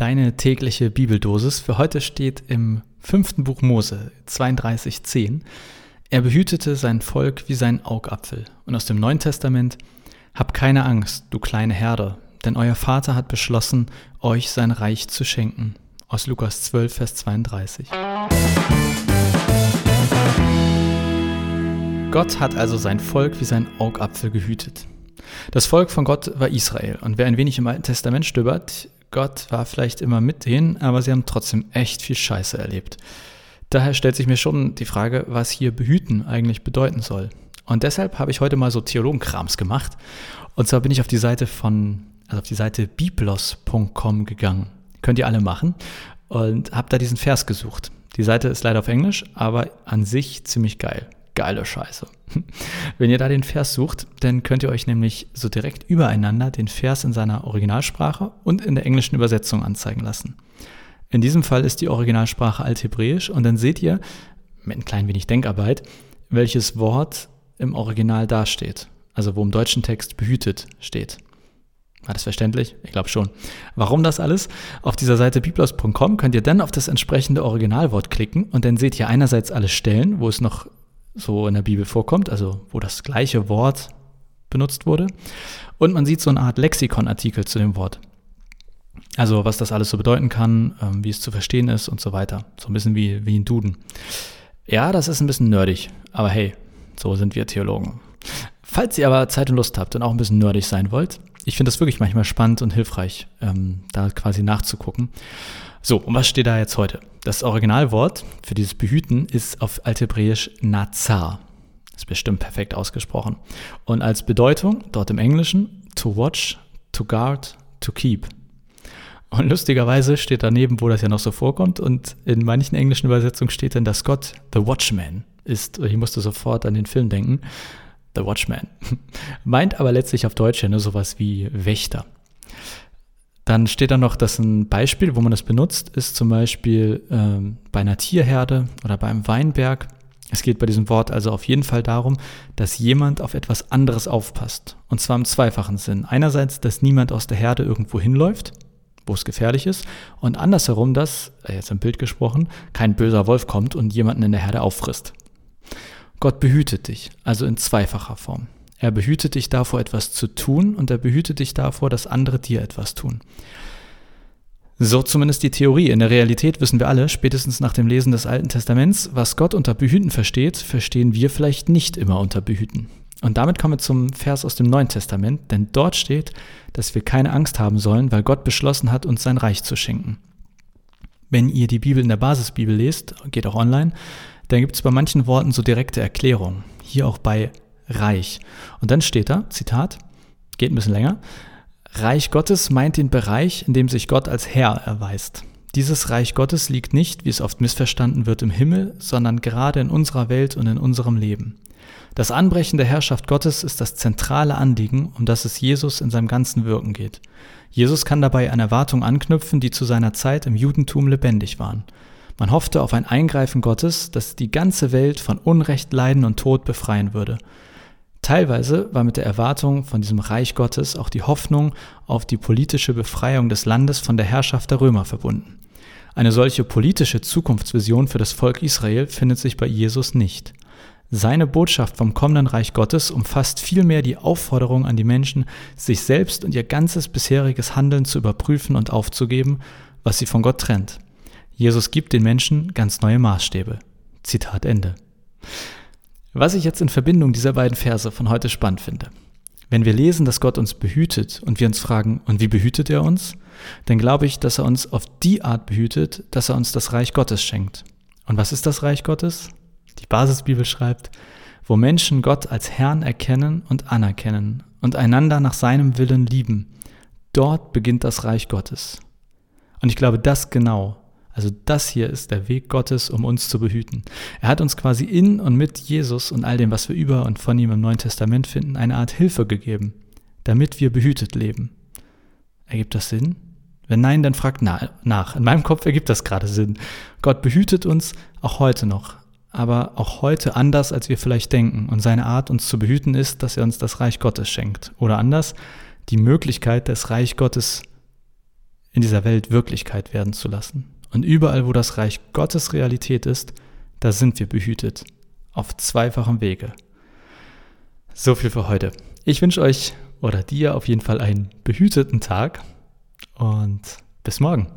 Deine tägliche Bibeldosis für heute steht im fünften Buch Mose 32,10. Er behütete sein Volk wie sein Augapfel. Und aus dem Neuen Testament, Hab keine Angst, du kleine Herde, denn euer Vater hat beschlossen, euch sein Reich zu schenken. Aus Lukas 12, Vers 32. Gott hat also sein Volk wie sein Augapfel gehütet. Das Volk von Gott war Israel. Und wer ein wenig im Alten Testament stöbert, Gott war vielleicht immer mit denen, aber sie haben trotzdem echt viel Scheiße erlebt. Daher stellt sich mir schon die Frage, was hier behüten eigentlich bedeuten soll. Und deshalb habe ich heute mal so Theologenkrams gemacht. Und zwar bin ich auf die Seite von, also auf die Seite biblos.com gegangen. Könnt ihr alle machen. Und habe da diesen Vers gesucht. Die Seite ist leider auf Englisch, aber an sich ziemlich geil geile Scheiße. Wenn ihr da den Vers sucht, dann könnt ihr euch nämlich so direkt übereinander den Vers in seiner Originalsprache und in der englischen Übersetzung anzeigen lassen. In diesem Fall ist die Originalsprache Althebräisch und dann seht ihr, mit ein klein wenig Denkarbeit, welches Wort im Original dasteht. Also wo im deutschen Text behütet steht. War das verständlich? Ich glaube schon. Warum das alles? Auf dieser Seite biblos.com könnt ihr dann auf das entsprechende Originalwort klicken und dann seht ihr einerseits alle Stellen, wo es noch so in der Bibel vorkommt, also wo das gleiche Wort benutzt wurde. Und man sieht so eine Art Lexikonartikel zu dem Wort. Also was das alles so bedeuten kann, ähm, wie es zu verstehen ist und so weiter. So ein bisschen wie, wie ein Duden. Ja, das ist ein bisschen nerdig, aber hey, so sind wir Theologen. Falls ihr aber Zeit und Lust habt und auch ein bisschen nerdig sein wollt, ich finde das wirklich manchmal spannend und hilfreich, ähm, da quasi nachzugucken. So, und was steht da jetzt heute? Das Originalwort für dieses Behüten ist auf Althebräisch Nazar. Ist bestimmt perfekt ausgesprochen. Und als Bedeutung dort im Englischen to watch, to guard, to keep. Und lustigerweise steht daneben, wo das ja noch so vorkommt, und in manchen englischen Übersetzungen steht dann, dass Gott the Watchman ist. Ich musste sofort an den Film denken. The Watchman. Meint aber letztlich auf Deutsch ja nur sowas wie Wächter. Dann steht da noch, dass ein Beispiel, wo man das benutzt, ist zum Beispiel ähm, bei einer Tierherde oder bei einem Weinberg. Es geht bei diesem Wort also auf jeden Fall darum, dass jemand auf etwas anderes aufpasst. Und zwar im zweifachen Sinn. Einerseits, dass niemand aus der Herde irgendwo hinläuft, wo es gefährlich ist. Und andersherum, dass, äh, jetzt im Bild gesprochen, kein böser Wolf kommt und jemanden in der Herde auffrisst. Gott behütet dich, also in zweifacher Form. Er behütet dich davor, etwas zu tun und er behütet dich davor, dass andere dir etwas tun. So zumindest die Theorie. In der Realität wissen wir alle, spätestens nach dem Lesen des Alten Testaments, was Gott unter Behüten versteht, verstehen wir vielleicht nicht immer unter Behüten. Und damit kommen wir zum Vers aus dem Neuen Testament, denn dort steht, dass wir keine Angst haben sollen, weil Gott beschlossen hat, uns sein Reich zu schenken. Wenn ihr die Bibel in der Basisbibel lest, geht auch online, dann gibt es bei manchen Worten so direkte Erklärungen. Hier auch bei Reich. Und dann steht da, Zitat, geht ein bisschen länger, Reich Gottes meint den Bereich, in dem sich Gott als Herr erweist. Dieses Reich Gottes liegt nicht, wie es oft missverstanden wird, im Himmel, sondern gerade in unserer Welt und in unserem Leben. Das Anbrechen der Herrschaft Gottes ist das zentrale Anliegen, um das es Jesus in seinem ganzen Wirken geht. Jesus kann dabei an Erwartungen anknüpfen, die zu seiner Zeit im Judentum lebendig waren. Man hoffte auf ein Eingreifen Gottes, das die ganze Welt von Unrecht, Leiden und Tod befreien würde. Teilweise war mit der Erwartung von diesem Reich Gottes auch die Hoffnung auf die politische Befreiung des Landes von der Herrschaft der Römer verbunden. Eine solche politische Zukunftsvision für das Volk Israel findet sich bei Jesus nicht. Seine Botschaft vom kommenden Reich Gottes umfasst vielmehr die Aufforderung an die Menschen, sich selbst und ihr ganzes bisheriges Handeln zu überprüfen und aufzugeben, was sie von Gott trennt. Jesus gibt den Menschen ganz neue Maßstäbe. Zitat Ende. Was ich jetzt in Verbindung dieser beiden Verse von heute spannend finde. Wenn wir lesen, dass Gott uns behütet und wir uns fragen, und wie behütet er uns? Dann glaube ich, dass er uns auf die Art behütet, dass er uns das Reich Gottes schenkt. Und was ist das Reich Gottes? Die Basisbibel schreibt, wo Menschen Gott als Herrn erkennen und anerkennen und einander nach seinem Willen lieben. Dort beginnt das Reich Gottes. Und ich glaube, das genau also das hier ist der Weg Gottes, um uns zu behüten. Er hat uns quasi in und mit Jesus und all dem, was wir über und von ihm im Neuen Testament finden, eine Art Hilfe gegeben, damit wir behütet leben. Ergibt das Sinn? Wenn nein, dann fragt nach. In meinem Kopf ergibt das gerade Sinn. Gott behütet uns auch heute noch, aber auch heute anders, als wir vielleicht denken. Und seine Art, uns zu behüten, ist, dass er uns das Reich Gottes schenkt. Oder anders, die Möglichkeit, das Reich Gottes in dieser Welt Wirklichkeit werden zu lassen. Und überall, wo das Reich Gottes Realität ist, da sind wir behütet. Auf zweifachem Wege. So viel für heute. Ich wünsche euch oder dir auf jeden Fall einen behüteten Tag und bis morgen.